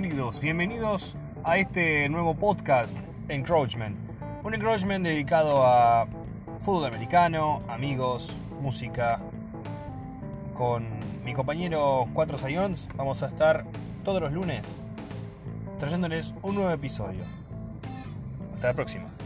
bienvenidos, bienvenidos a este nuevo podcast, Encroachment. Un encroachment dedicado a fútbol americano, amigos, música. Con mi compañero 4 Sayons vamos a estar todos los lunes trayéndoles un nuevo episodio. Hasta la próxima.